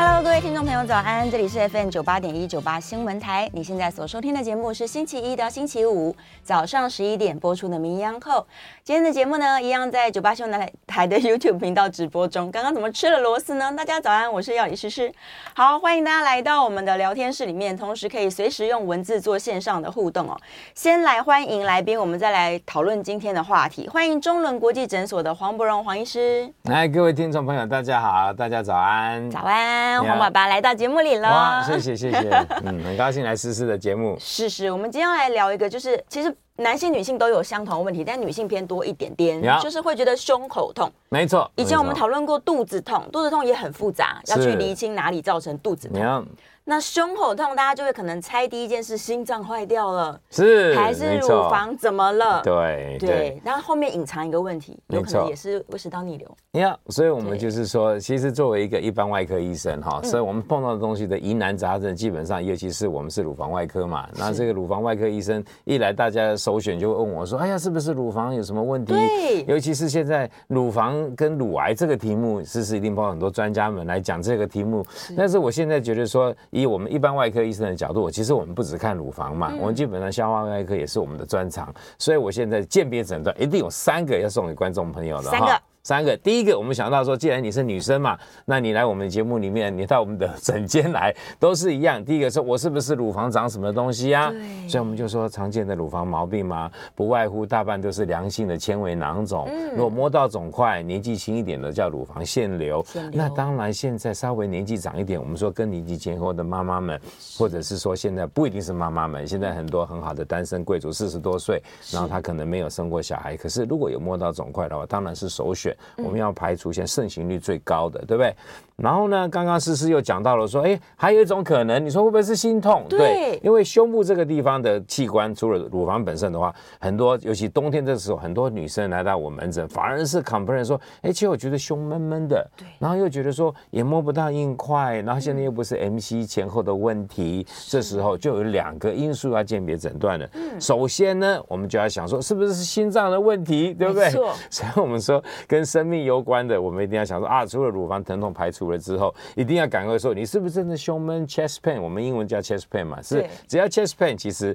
Hello，各位听众朋友，早安！这里是 FM 九八点一九八新闻台。你现在所收听的节目是星期一到星期五早上十一点播出的《名医央后》。今天的节目呢，一样在九八新闻台的 YouTube 频道直播中。刚刚怎么吃了螺丝呢？大家早安，我是药理诗诗。好，欢迎大家来到我们的聊天室里面，同时可以随时用文字做线上的互动哦。先来欢迎来宾，我们再来讨论今天的话题。欢迎中伦国际诊所的黄伯荣黄医师。来，各位听众朋友，大家好，大家早安，早安。黄爸爸来到节目里了，哇，谢谢谢谢，嗯，很高兴来诗诗的节目。是是，我们今天要来聊一个，就是其实男性女性都有相同的问题，但女性偏多一点点，就是会觉得胸口痛。没错，以前我们讨论过肚子痛，肚子痛也很复杂，要去厘清哪里造成肚子痛。那胸口痛，大家就会可能猜第一件事，心脏坏掉了，是还是乳房怎么了？对对，然后后面隐藏一个问题，有可能也是胃食道逆流。你看，所以我们就是说，其实作为一个一般外科医生哈，所以我们碰到的东西的疑难杂症，基本上，尤其是我们是乳房外科嘛，那这个乳房外科医生一来，大家首选就会问我说：“哎呀，是不是乳房有什么问题？”对，尤其是现在乳房跟乳癌这个题目，是是一定包括很多专家们来讲这个题目。但是我现在觉得说，以我们一般外科医生的角度，其实我们不只看乳房嘛，嗯、我们基本上消化外科也是我们的专长，所以我现在鉴别诊断一定有三个要送给观众朋友的哈。三个，第一个我们想到说，既然你是女生嘛，那你来我们节目里面，你到我们的诊间来都是一样。第一个是我是不是乳房长什么东西啊？对。所以我们就说常见的乳房毛病嘛，不外乎大半都是良性的纤维囊肿。嗯。如果摸到肿块，年纪轻一点的叫乳房腺瘤。腺瘤。那当然，现在稍微年纪长一点，我们说更年纪前后的妈妈们，或者是说现在不一定是妈妈们，现在很多很好的单身贵族，四十多岁，然后他可能没有生过小孩，可是如果有摸到肿块的话，当然是首选。我们要排除现在盛行率最高的，对不对？然后呢，刚刚诗诗又讲到了说，哎，还有一种可能，你说会不会是心痛？对，对，因为胸部这个地方的器官，除了乳房本身的话，很多，尤其冬天的时候，很多女生来到我门诊，反而是 complain 说，哎，其实我觉得胸闷闷的，对，然后又觉得说也摸不到硬块，然后现在又不是 MC 前后的问题，这时候就有两个因素要鉴别诊断了。嗯，首先呢，我们就要想说，是不是心脏的问题，对不对？所以我们说跟生命攸关的，我们一定要想说啊，除了乳房疼痛排除。了之后，一定要赶快说，你是不是真的胸闷 （chest pain）？我们英文叫 chest pain 嘛，是只要 chest pain，其实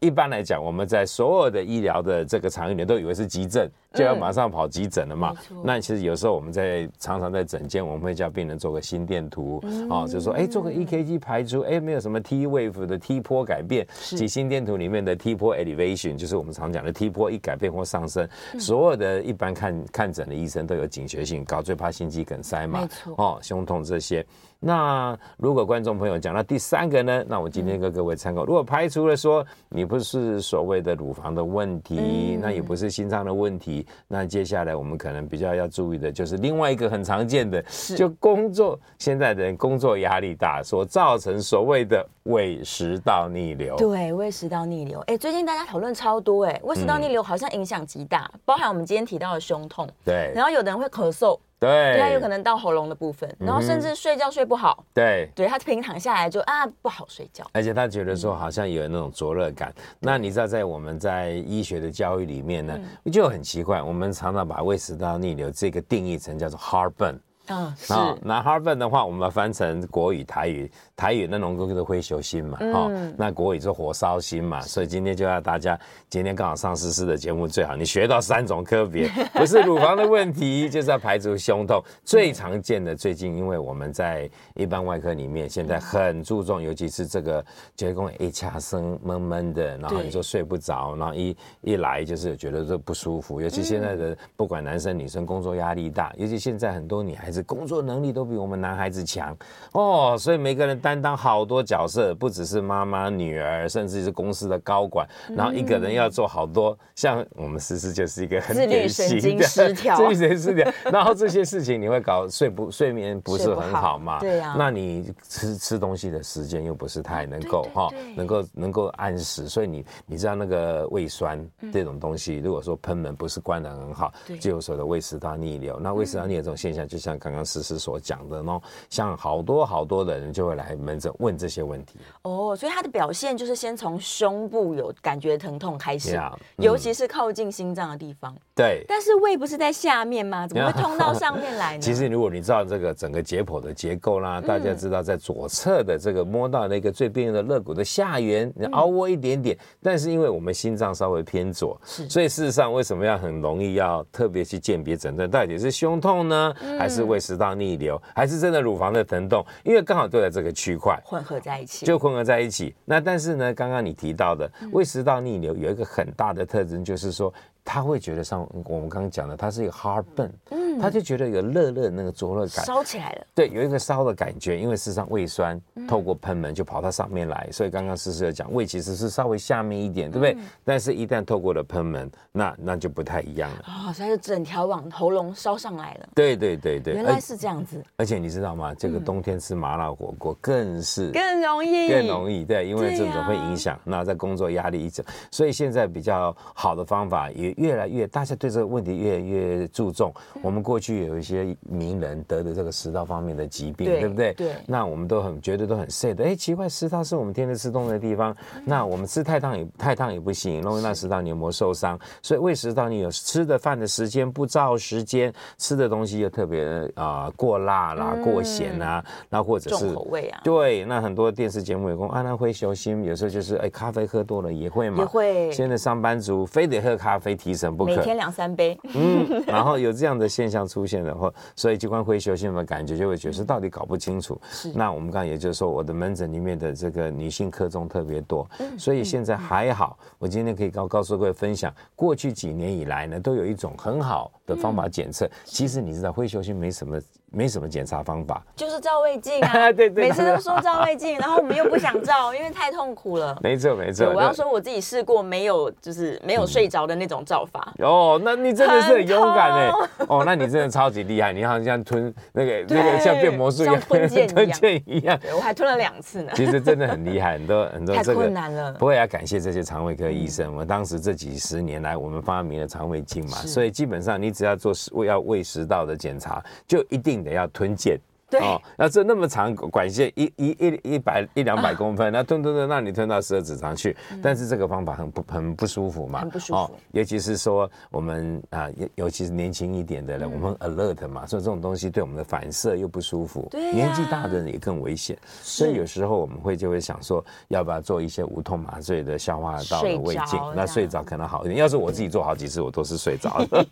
一般来讲，我们在所有的医疗的这个场域里都以为是急症。就要马上跑急诊了嘛？嗯、那其实有时候我们在常常在诊间，我们会叫病人做个心电图，嗯、哦，就是说哎，做个 EKG 排除哎，没有什么 T wave 的 T 波改变，及心电图里面的 T 波 elevation，就是我们常讲的 T 波一改变或上升，嗯、所有的一般看看诊的医生都有警觉性，高最怕心肌梗塞嘛，哦，胸痛这些。那如果观众朋友讲到第三个呢？那我今天跟各位参考，如果排除了说你不是所谓的乳房的问题，那也不是心脏的问题。那接下来我们可能比较要注意的就是另外一个很常见的，就工作现在的人工作压力大所造成所谓的胃食道逆流。对，胃食道逆流，哎，最近大家讨论超多，哎，胃食道逆流好像影响极大，嗯、包含我们今天提到的胸痛，对，然后有的人会咳嗽。对，他有可能到喉咙的部分，然后甚至睡觉睡不好。对，对他平躺下来就啊不好睡觉，而且他觉得说好像有那种灼热感。那你知道在我们在医学的教育里面呢，就很奇怪，我们常常把胃食道逆流这个定义成叫做 heartburn。嗯，是。那 heartburn 的话，我们翻成国语、台语，台语那种就是灰熊心嘛，哈、嗯。那国语是火烧心嘛，所以今天就要大家，今天刚好上诗诗的节目最好，你学到三种科别，不是乳房的问题，就是要排除胸痛。最常见的，最近因为我们在一般外科里面，现在很注重，尤其是这个结宫一掐声闷闷的，然后你说睡不着，然后一一来就是觉得这不舒服，尤其现在的不管男生女生工作压力大，尤其现在很多女孩子。工作能力都比我们男孩子强哦，所以每个人担当好多角色，不只是妈妈、女儿，甚至是公司的高管。然后一个人要做好多，像我们思思就是一个很典型的自律神经失调，自律神经失调。然后这些事情你会搞睡不睡眠不是很好嘛？对呀。那你吃吃东西的时间又不是太能够哈，能够能够按时，所以你你知道那个胃酸这种东西，如果说喷门不是关的很好，就有所谓的胃食道逆流。那胃食道逆流这种现象，就像刚刚诗诗所讲的呢，像好多好多的人就会来门诊问这些问题。哦，所以他的表现就是先从胸部有感觉疼痛开始，尤其是靠近心脏的地方。对。但是胃不是在下面吗？怎么会痛到上面来呢？其实如果你知道这个整个解剖的结构啦，大家知道在左侧的这个摸到那个最边缘的肋骨的下缘，你凹窝一点点。但是因为我们心脏稍微偏左，所以事实上为什么要很容易要特别去鉴别诊断，到底是胸痛呢，还是胃食道逆流，还是真的乳房的疼痛，因为刚好都在这个区块混合在一起，就混合在一起。那但是呢，刚刚你提到的胃食道逆流有一个很大的特征，就是说。他会觉得像我们刚刚讲的，他是一个 heartburn，嗯，他就觉得有热热那个灼热感，烧起来了，对，有一个烧的感觉，因为事实上胃酸透过喷门就跑到上面来，所以刚刚诗诗有讲，胃其实是稍微下面一点，对不对？但是一旦透过了喷门，那那就不太一样了，哦，所以就整条往喉咙烧上来了，对对对对，原来是这样子，而且你知道吗？这个冬天吃麻辣火锅更是更容易，更容易，对，因为这种会影响，那在工作压力一整，所以现在比较好的方法也越来越大家。对这个问题越来越注重。我们过去有一些名人得的这个食道方面的疾病，对，不对？对。那我们都很觉得都很 sad。哎，奇怪，食道是我们天天吃东西的地方。那我们吃太烫也太烫也不行，容易让食道黏膜受伤。所以胃食道你有吃的饭的时间不照时间，吃的东西又特别啊、呃、过辣啦、嗯、过咸啊，那或者是重口味啊。对，那很多电视节目有讲啊，那会修心，有时候就是哎，咖啡喝多了也会嘛。也会。现在上班族非得喝咖啡提神不可。每天两。三杯，嗯，然后有这样的现象出现的话，所以机关灰休息的感觉就会觉得到底搞不清楚。是，那我们刚刚也就是说，我的门诊里面的这个女性科重特别多，所以现在还好。我今天可以告告诉各位分享，过去几年以来呢，都有一种很好的方法检测。其实你知道，灰休息没什么。没什么检查方法，就是照胃镜啊。对对，每次都说照胃镜，然后我们又不想照，因为太痛苦了。没错没错，我要说我自己试过没有，就是没有睡着的那种照法。哦，那你真的是很勇敢哎！哦，那你真的超级厉害，你好像吞那个那个像变魔术一样吞剑吞剑一样。我还吞了两次呢。其实真的很厉害，很多很多这个太困难了。不过要感谢这些肠胃科医生，我们当时这几十年来，我们发明了肠胃镜嘛，所以基本上你只要做胃要胃食道的检查，就一定得要吞剑。对哦，那这那么长管线一一一一百一两百公分，那吞吞吞，让你吞到十二指肠去。但是这个方法很不很不舒服嘛，很不舒服。尤其是说我们啊，尤尤其是年轻一点的人，我们 alert 嘛，所以这种东西对我们的反射又不舒服。对，年纪大的人也更危险。所以有时候我们会就会想说，要不要做一些无痛麻醉的消化道的胃镜？那睡着可能好一点。要是我自己做好几次，我都是睡着的。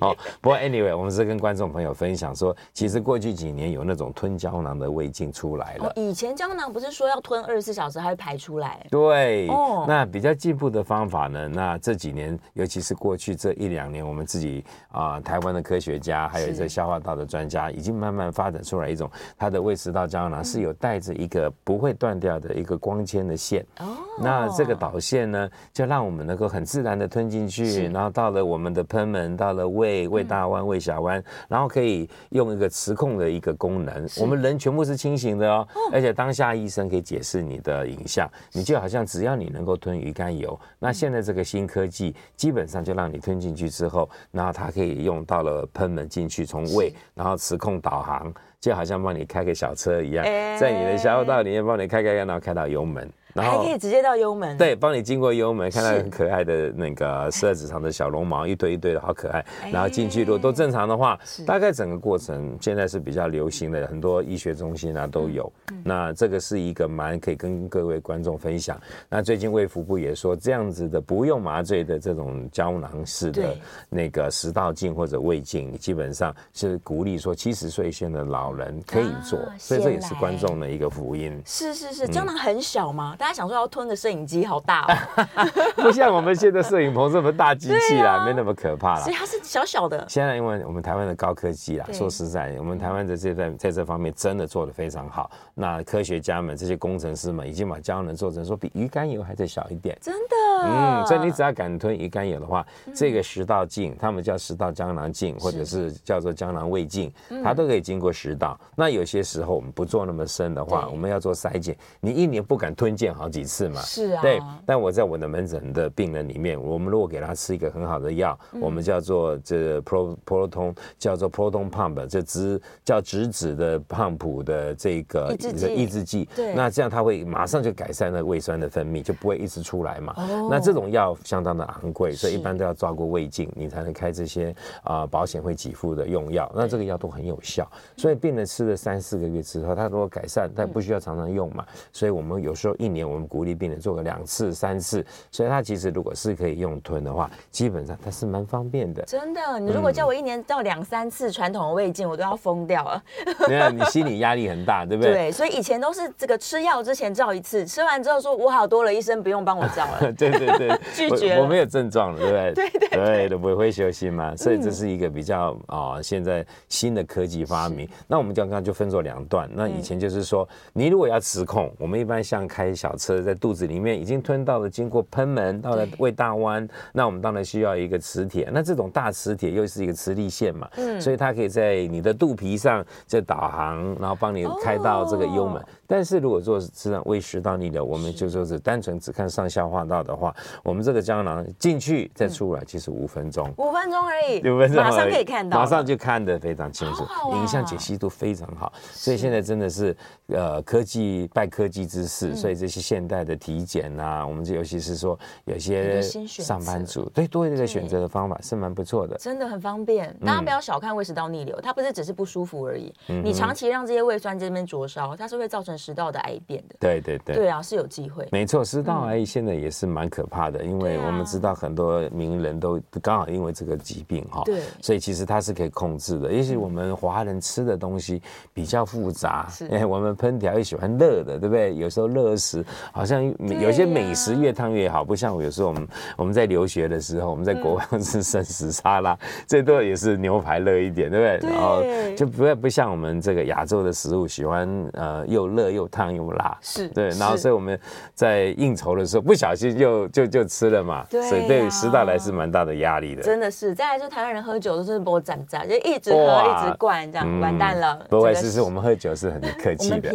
好，不过 anyway，我们是跟观众朋友分享说，其实过去几年有那种吞胶囊的胃镜出来了。以前胶囊不是说要吞二十四小时还会排出来？对。哦。那比较进步的方法呢？那这几年，尤其是过去这一两年，我们自己啊，台湾的科学家，还有这消化道的专家，已经慢慢发展出来一种，它的胃食道胶囊是有带着一个不会断掉的一个光纤的线。哦。那这个导线呢，就让我们能够很自然的吞进去，然后到了我们的喷门，到了胃胃大弯、胃小弯，然后可以用一个磁控的一个功能，我们人全部是清醒的哦，而且当下医生可以解释你的影像，你就好像只要你能够吞鱼肝油，那现在这个新科技基本上就让你吞进去之后，然后它可以用到了喷门进去，从胃然后磁控导航，就好像帮你开个小车一样，在你的消化道里面帮你开开开，然后开到油门。然后还可以直接到幽门，对，帮你经过幽门，看到很可爱的那个十二指肠的小绒毛，一堆一堆的好可爱。然后进去，如果都正常的话，大概整个过程现在是比较流行的，很多医学中心啊都有。那这个是一个蛮可以跟各位观众分享。那最近卫福部也说，这样子的不用麻醉的这种胶囊式的那个食道镜或者胃镜，基本上是鼓励说七十岁以上的老人可以做，所以这也是观众的一个福音。是是是，胶囊很小吗？大家想说要吞个摄影机，好大哦，不像我们现在摄影棚这么大机器啦，没那么可怕啦。所以它是小小的。现在因为我们台湾的高科技啦，说实在，我们台湾的这在在这方面真的做得非常好。那科学家们、这些工程师们已经把胶囊做成说比鱼肝油还再小一点，真的。嗯，所以你只要敢吞鱼肝油的话，这个食道镜，他们叫食道胶囊镜，或者是叫做胶囊胃镜，它都可以经过食道。那有些时候我们不做那么深的话，我们要做筛检，你一年不敢吞进好几次嘛。是啊。对。但我在我的门诊的病人里面，我们如果给他吃一个很好的药，我们叫做这 pro proton 叫做 proton pump，这直叫直指的胖普的这个抑制剂。对。那这样他会马上就改善那个胃酸的分泌，就不会一直出来嘛。哦。那这种药相当的昂贵，所以一般都要照过胃镜，你才能开这些啊保险会给付的用药。那这个药都很有效，所以病人吃了三四个月之后，他如果改善，但不需要常常用嘛。所以我们有时候一年我们鼓励病人做个两次、三次。所以他其实如果是可以用吞的话，基本上它是蛮方便的。真的，你如果叫我一年照两三次传统的胃镜，我都要疯掉了。没有，你心理压力很大，对不对？对，所以以前都是这个吃药之前照一次，吃完之后说我好多了，医生不用帮我照了。对对对，拒绝我，我没有症状了，对不对？对对对，都不会休息嘛。所以这是一个比较啊、呃，现在新的科技发明。那我们刚刚就分作两段。那以前就是说，你如果要磁控，我们一般像开小车，在肚子里面已经吞到了，经过喷门到了胃大弯，那我们当然需要一个磁铁。那这种大磁铁又是一个磁力线嘛，嗯，所以它可以在你的肚皮上就导航，然后帮你开到这个幽门。但是如果做是胃食道逆流，我们就说是单纯只看上消化道的话，我们这个胶囊进去再出来，其实五分钟，五分钟而已，五分钟马上可以看到，马上就看得非常清楚，影像解析度非常好。所以现在真的是呃科技拜科技之赐，所以这些现代的体检啊，我们这尤其是说有些上班族，对，多一个选择的方法是蛮不错的，真的很方便。大家不要小看胃食道逆流，它不是只是不舒服而已，你长期让这些胃酸这边灼烧，它是会造成食道的癌变的。对对对，对啊，是有机会。没错，食道癌现在也是蛮可怕的，因为我们知道很多名人都刚好因为这个疾病哈，对，所以其实它是可以控制的。也许我们华人吃的东西比较复杂，哎，我们烹调又喜欢热的，对不对？有时候热食好像有些美食越烫越好，不像有时候我们我们在留学的时候，我们在国外 吃生食沙拉，最多也是牛排热一点，对不对？然后就不不像我们这个亚洲的食物喜欢呃又热又烫又辣，是对，然后所以我们在应酬的时候不小心就就就吃了嘛，对，所以对食道来是蛮大的压力的。真的是，再来就台湾人喝酒都是不沾沾，就一直喝一直灌，这样完蛋了。不会，其实我们喝酒是很客气的，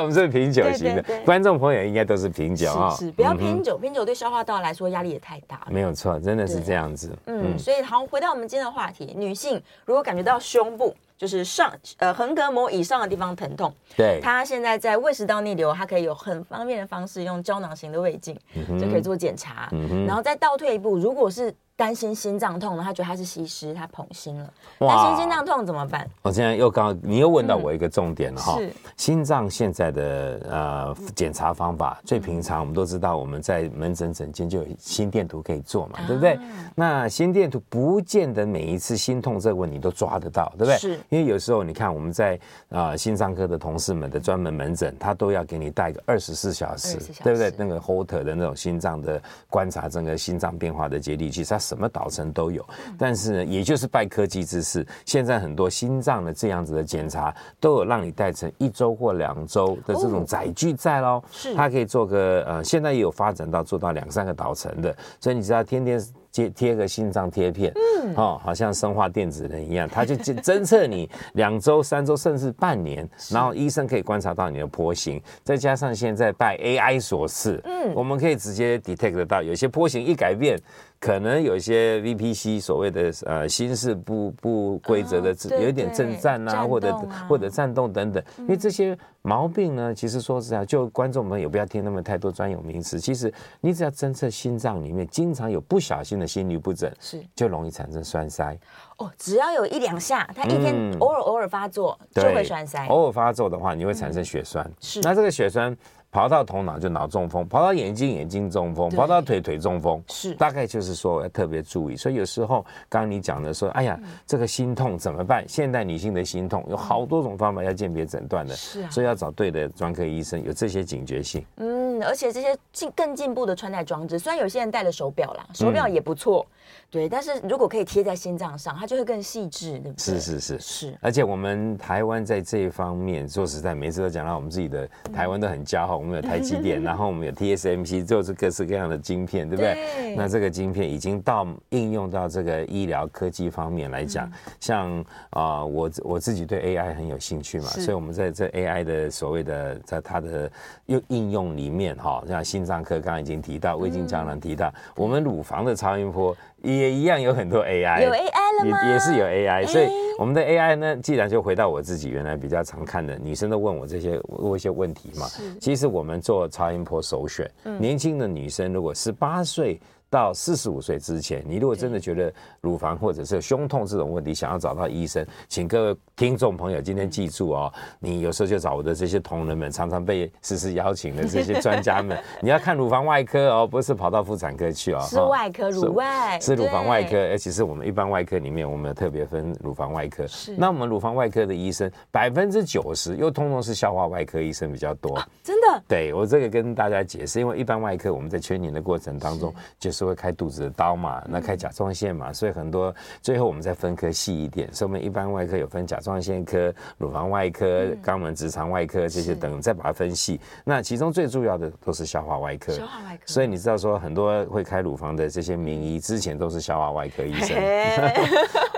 我们 是品酒型的，观众朋友应该都是品酒啊，是不要拼酒，拼酒对消化道来说压力也太大了。没有错，真的是这样子。嗯，所以好，回到我们今天的话题，女性如果感觉到胸部。就是上呃横膈膜以上的地方疼痛，对，他现在在胃食道逆流，他可以有很方便的方式，用胶囊型的胃镜、嗯、就可以做检查，嗯、然后再倒退一步，如果是。担心心脏痛呢，他觉得他是西施，他捧心了。担心心脏痛怎么办？我现在又刚，你又问到我一个重点了哈。是心脏现在的呃检查方法，最平常我们都知道，我们在门诊诊间就有心电图可以做嘛，对不对？那心电图不见得每一次心痛这个问题都抓得到，对不对？是。因为有时候你看我们在啊心脏科的同事们的专门门诊，他都要给你带个二十四小时，对不对？那个 Holter 的那种心脏的观察整个心脏变化的接地气，它。什么导程都有，但是呢，也就是拜科技之赐，现在很多心脏的这样子的检查都有让你带成一周或两周的这种载具在喽。是，它可以做个呃，现在也有发展到做到两三个导程的，所以你知道天天。贴贴个心脏贴片，嗯，哦，好像生化电子人一样，他就侦测你两周、三周，甚至半年，然后医生可以观察到你的波形，再加上现在拜 AI 所赐，嗯，我们可以直接 detect 得到，有些波形一改变，可能有些 VPC 所谓的呃心室不不规则的，有一点震颤啊，或者或者颤动等等，因为这些毛病呢，其实说实在，就观众朋友不要听那么太多专有名词。其实你只要侦测心脏里面经常有不小心的心律不整，是就容易产生栓塞。哦，只要有一两下，他一天偶尔偶尔发作就会栓塞。偶尔发作的话，你会产生血栓。是，那这个血栓。跑到头脑就脑中风，跑到眼睛眼睛中风，跑到腿腿中风，是大概就是说要特别注意。所以有时候刚刚你讲的说，哎呀，这个心痛怎么办？现代女性的心痛有好多种方法要鉴别诊断的，是啊，所以要找对的专科医生，有这些警觉性。嗯，而且这些进更进步的穿戴装置，虽然有些人戴了手表啦，手表也不错。对，但是如果可以贴在心脏上，它就会更细致，对不对？是是是是。而且我们台湾在这一方面，说实在，每次都讲到我们自己的台湾都很骄傲，我们有台积电，然后我们有 TSMC，就是各式各样的晶片，对不对？对。那这个晶片已经到应用到这个医疗科技方面来讲，像啊、呃，我我自己对 AI 很有兴趣嘛，所以我们在这 AI 的所谓的在它的用应用里面哈，像心脏科刚刚已经提到，胃镜胶囊提到，我们乳房的超音波。也一样有很多 AI，有 AI 了吗？也也是有 AI，所以我们的 AI 呢，既然就回到我自己原来比较常看的，女生都问我这些问一些问题嘛。其实我们做超音波首选，年轻的女生如果十八岁。到四十五岁之前，你如果真的觉得乳房或者是胸痛这种问题，想要找到医生，请各位听众朋友今天记住哦，你有时候就找我的这些同仁们，常常被时时邀请的这些 专家们，你要看乳房外科哦，不是跑到妇产科去哦，是外科乳外，是乳房外科，而且是我们一般外科里面，我们有特别分乳房外科。是，那我们乳房外科的医生百分之九十又通通是消化外科医生比较多，真的？对，我这个跟大家解释，因为一般外科我们在圈年的过程当中就是。会开肚子的刀嘛？那开甲状腺嘛？所以很多最后我们再分科细一点。所以我们一般外科有分甲状腺科、乳房外科、肛门直肠外科这些等，再把它分细。那其中最重要的都是消化外科。消化外科。所以你知道说很多会开乳房的这些名医之前都是消化外科医生。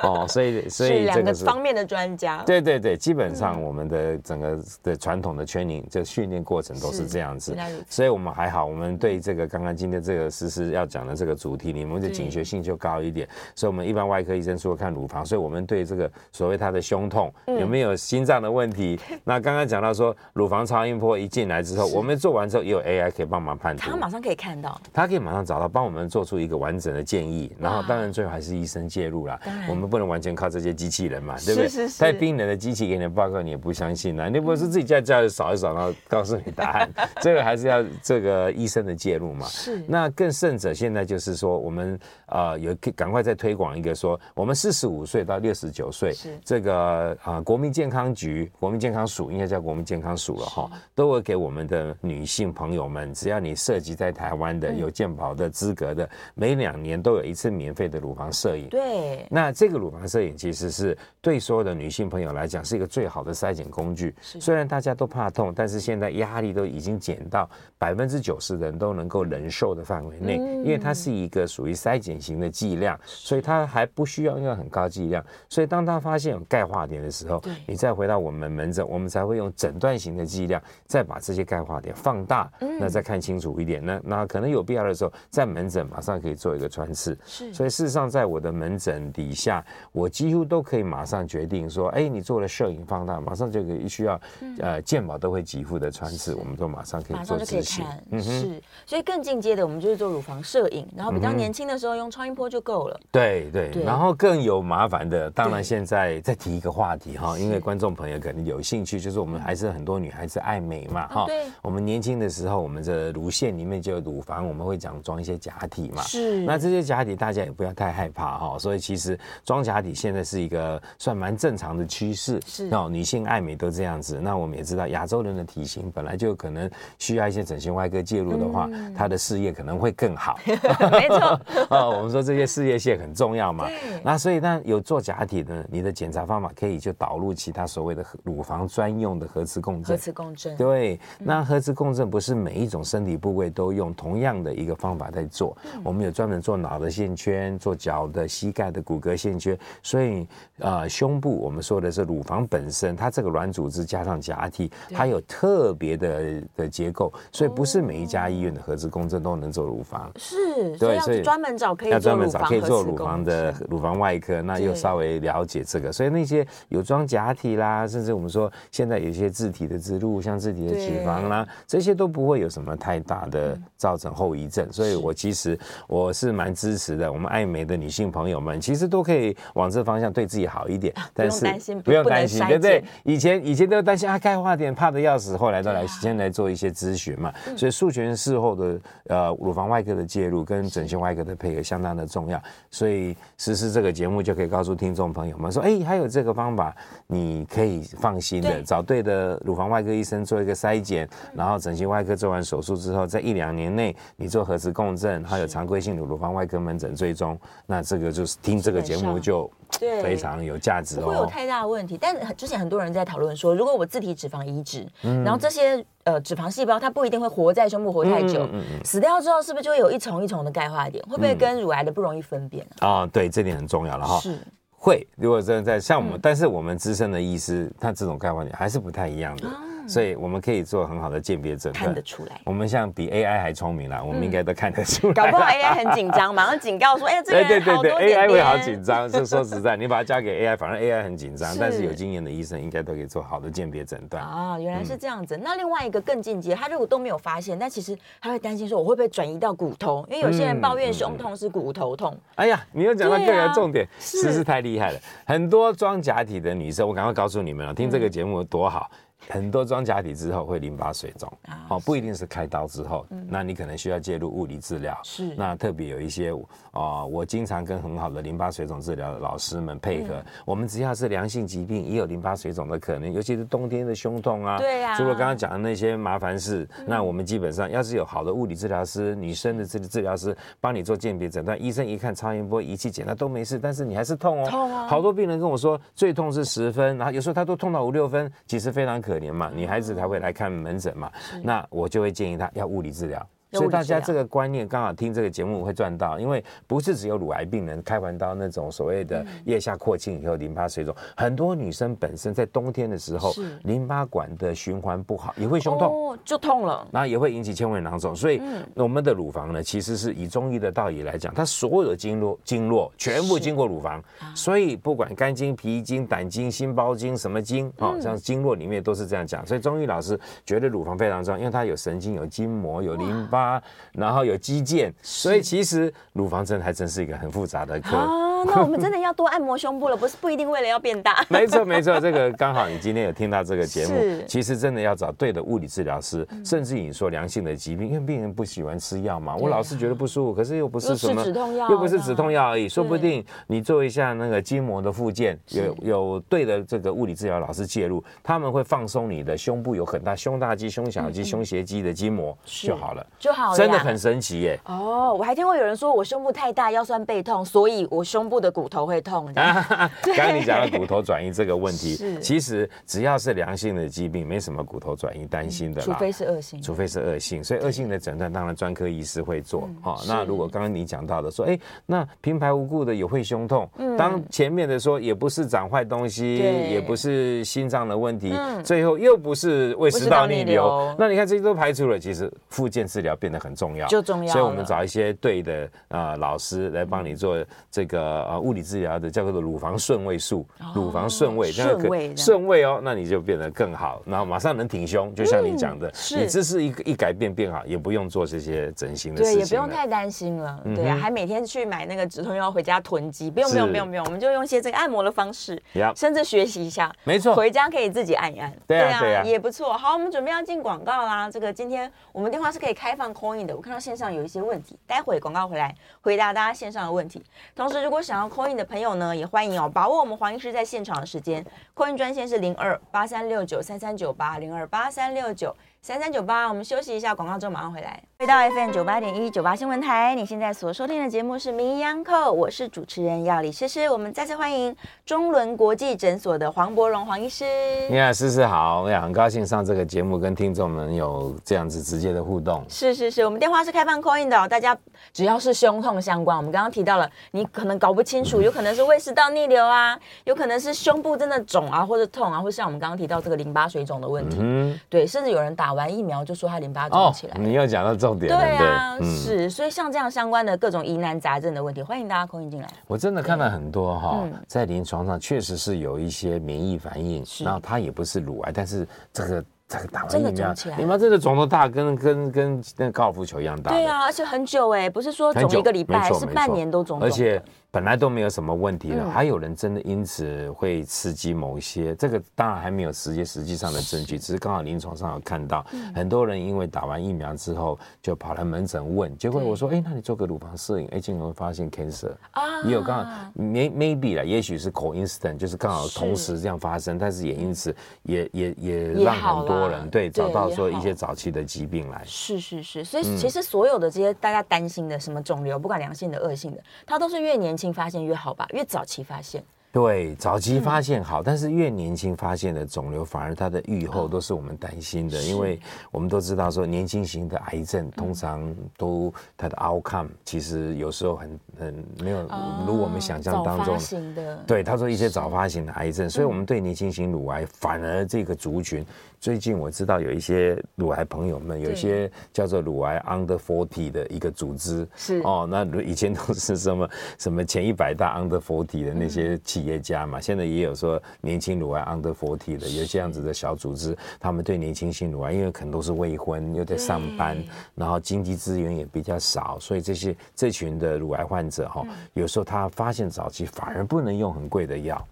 哦，所以 所以两个方面的专家。对对对，基本上我们的整个的传统的 training 这训练过程都是这样子。所以我们还好，我们对这个刚刚今天这个诗诗要讲的。这个主题，你们的警觉性就高一点，所以，我们一般外科医生说看乳房，所以我们对这个所谓他的胸痛有没有心脏的问题，那刚刚讲到说乳房超音波一进来之后，我们做完之后也有 AI 可以帮忙判断，他马上可以看到，他可以马上找到，帮我们做出一个完整的建议，然后当然最后还是医生介入啦，我们不能完全靠这些机器人嘛，对不对？太冰冷的机器给你的报告你也不相信啊，你不是自己在家里扫一扫，然后告诉你答案，这个还是要这个医生的介入嘛。是，那更甚者现在就是说我们。呃，有赶快再推广一个说，我们四十五岁到六十九岁，这个啊、呃，国民健康局、国民健康署应该叫国民健康署了哈，都会给我们的女性朋友们，只要你涉及在台湾的有健保的资格的，每两年都有一次免费的乳房摄影。对，那这个乳房摄影其实是对所有的女性朋友来讲是一个最好的筛检工具。虽然大家都怕痛，但是现在压力都已经减到百分之九十人都能够忍受的范围内，因为它是一个属于。筛检型的剂量，所以它还不需要用很高剂量。所以当他发现有钙化点的时候，你再回到我们门诊，我们才会用诊断型的剂量，再把这些钙化点放大，那再看清楚一点。那那可能有必要的时候，在门诊马上可以做一个穿刺。是，所以事实上，在我的门诊底下，我几乎都可以马上决定说，哎，你做了摄影放大，马上就可以需要呃健保都会给付的穿刺，我们都马上可以做执行。嗯。所以更进阶的，我们就是做乳房摄影，然后比较年轻。的时候用超音波就够了。对对，然后更有麻烦的，当然现在再提一个话题哈，因为观众朋友可能有兴趣，就是我们还是很多女孩子爱美嘛哈。对。我们年轻的时候，我们的乳腺里面就有乳房，我们会讲装一些假体嘛。是。那这些假体大家也不要太害怕哈，所以其实装假体现在是一个算蛮正常的趋势。是。哦，女性爱美都这样子。那我们也知道，亚洲人的体型本来就可能需要一些整形外科介入的话，他的事业可能会更好。没错。啊，我们说这些事业线很重要嘛，那所以呢，有做假体的，你的检查方法可以就导入其他所谓的乳房专用的核磁共振。核磁共振。对，那核磁共振不是每一种身体部位都用同样的一个方法在做，我们有专门做脑的线圈，做脚的、膝盖的骨骼线缺，所以呃，胸部我们说的是乳房本身，它这个软组织加上假体，它有特别的的结构，所以不是每一家医院的核磁共振都能做乳房。是，对，所以专门找可以要专门找可以做乳房的乳房外科，那又稍微了解这个，所以那些有装假体啦，甚至我们说现在有一些自体的植入，像自体的脂肪啦，这些都不会有什么太大的造成后遗症。所以我其实我是蛮支持的，我们爱美的女性朋友们其实都可以往这方向对自己好一点，但是不用担心，对不对？以前以前都担心啊，钙化点怕的要死，后来都来先来做一些咨询嘛。所以术前事后的呃乳房外科的介入跟整形外科的配合相当的重要。所以实施这个节目就可以告诉听众朋友们说，哎，还有这个方法，你可以放心的找对的乳房外科医生做一个筛检，然后整形外科做完手术之后，在一两年内你做核磁共振，还有常规性的乳房外科门诊追踪，那这个就是听这个节目就非常有价值哦，不会有太大的问题。但之前很多人在讨论说，如果我自体脂肪移植，然后这些呃脂肪细胞它不一定会活在胸部活太久，死掉之后是不是就会有一重一重的钙化点？会不会跟乳癌的不容易分辨啊？对，这点很重要了哈。是会，如果真的在像我们，但是我们资深的医师，他这种钙化点还是不太一样的。所以我们可以做很好的鉴别诊断，看得出来。我们像比 AI 还聪明啦，我们应该都看得出来。搞不好 AI 很紧张，马上警告说：“哎，这个对对对，AI 会好紧张。”是说实在，你把它交给 AI，反正 AI 很紧张，但是有经验的医生应该都可以做好的鉴别诊断。啊，原来是这样子。那另外一个更进阶，他如果都没有发现，但其实他会担心说：“我会不会转移到骨头？”因为有些人抱怨胸痛是骨头痛。哎呀，你又讲到个人重点，是是太厉害了。很多装假体的女生，我赶快告诉你们了，听这个节目多好。很多装假体之后会淋巴水肿，哦，不一定是开刀之后，那你可能需要介入物理治疗。是，那特别有一些啊，我经常跟很好的淋巴水肿治疗的老师们配合，我们只要是良性疾病，也有淋巴水肿的可能，尤其是冬天的胸痛啊。对呀。除了刚刚讲的那些麻烦事，那我们基本上要是有好的物理治疗师、女生的这个治疗师帮你做鉴别诊断，医生一看超音波仪器检查都没事，但是你还是痛哦。痛啊！好多病人跟我说最痛是十分，然后有时候他都痛到五六分，其实非常可。可怜嘛，女孩子才会来看门诊嘛，那我就会建议她要物理治疗。所以大家这个观念刚好听这个节目会赚到，因为不是只有乳癌病人开完刀那种所谓的腋下扩清以后淋巴水肿，很多女生本身在冬天的时候淋巴管的循环不好，也会胸痛，就痛了，然后也会引起纤维囊肿。所以我们的乳房呢，其实是以中医的道理来讲，它所有的经络经络全部经过乳房，所以不管肝经、脾经、胆经、心包经什么经，哦，像经络里面都是这样讲。所以中医老师觉得乳房非常重要，因为它有神经、有筋膜、有淋巴。啊，然后有肌腱，所以其实乳房真的还真是一个很复杂的科。啊，那我们真的要多按摩胸部了，不是不一定为了要变大。没错没错，这个刚好你今天有听到这个节目，其实真的要找对的物理治疗师，嗯、甚至你说良性的疾病，因为病人不喜欢吃药嘛，我老是觉得不舒服，可是又不是什么止痛药，又不是止痛药而已，说不定你做一下那个筋膜的复健，有有对的这个物理治疗老师介入，他们会放松你的胸部有很大胸大肌、胸小肌、胸斜肌的筋膜就好了，就真的很神奇耶。哦，我还听过有人说我胸部太大，腰酸背痛，所以我胸部的骨头会痛。刚刚你讲的骨头转移这个问题，其实只要是良性的疾病，没什么骨头转移担心的，除非是恶性，除非是恶性，所以恶性的诊断当然专科医师会做。好，那如果刚刚你讲到的说，哎，那平白无故的也会胸痛，当前面的说也不是长坏东西，也不是心脏的问题，最后又不是胃食道逆流，那你看这些都排除了，其实附件治疗变得很重要，就重要。所以我们找一些对的啊老师来帮你做这个呃物理治疗的，叫做乳房顺位术，乳房顺位，顺位顺位哦，那你就变得更好，然后马上能挺胸，就像你讲的，你姿势一一改变变好，也不用做这些整形的事情，对，也不用太担心了，对啊，还每天去买那个止痛药回家囤积，不用不用不用不用，我们就用一些这个按摩的方式，甚至学习一下，没错，回家可以自己按一按，对啊对啊，也不错。好，我们准备要进广告啦，这个今天我们电话是可以开放 coin 的，我看到线上有一些问题，待会广告回来回答大家线上的问题。同时，如果想要 coin 的朋友呢，也欢迎哦，把握我们黄医师在现场的时间，coin 专线是零二八三六九三三九八零二八三六九。三三九八。我们休息一下，广告之后马上回来。回到 FM 九八点一九八新闻台，你现在所收听的节目是《名医央叩》，我是主持人要李诗诗。我们再次欢迎中伦国际诊所的黄柏荣黄医师。你好，诗诗好，我也很高兴上这个节目，跟听众们有这样子直接的互动。是是是，我们电话是开放 call in 的，大家只要是胸痛相关，我们刚刚提到了，你可能搞不清楚，有可能是胃食道逆流啊，有可能是胸部真的肿啊，或者痛啊，或像我们刚刚提到这个淋巴水肿的问题。嗯，对，甚至有人打完疫苗就说他淋巴肿起来。哦，你又讲到重点了。对啊。嗯、是，所以像这样相关的各种疑难杂症的问题，欢迎大家空运进来。我真的看到很多哈，嗯、在临床上确实是有一些免疫反应，然后它也不是乳癌，但是这个。这个打完疫苗，你妈真的肿得大，跟跟跟那个高尔夫球一样大。对啊，而且很久哎，不是说肿一个礼拜，是半年都肿。而且本来都没有什么问题了，还有人真的因此会刺激某一些，这个当然还没有实际实际上的证据，只是刚好临床上有看到，很多人因为打完疫苗之后就跑来门诊问，结果我说，哎，那你做个乳房摄影，哎，竟然会发现 cancer 啊，也有刚好 may maybe 了，也许是 coincidence，就是刚好同时这样发生，但是也因此也也也让很多。多人对找到说一些早期的疾病来，是是是，所以其实所有的这些大家担心的什么肿瘤，不管良性的、恶性的，它都是越年轻发现越好吧，越早期发现。对，早期发现好，嗯、但是越年轻发现的肿瘤，反而它的预后都是我们担心的，哦、因为我们都知道说年轻型的癌症通常都它的 outcome 其实有时候很很没有如我们想象当中，的对，他说一些早发型的癌症，所以我们对年轻型乳癌反而这个族群。最近我知道有一些乳癌朋友们，有一些叫做乳癌 under forty 的一个组织，是。哦，那以前都是什么什么前一百大 under forty 的那些企业家嘛，现在也有说年轻乳癌 under forty 的，有这样子的小组织，他们对年轻性乳癌，因为可能都是未婚又在上班，然后经济资源也比较少，所以这些这群的乳癌患者哈，有时候他发现早期反而不能用很贵的药。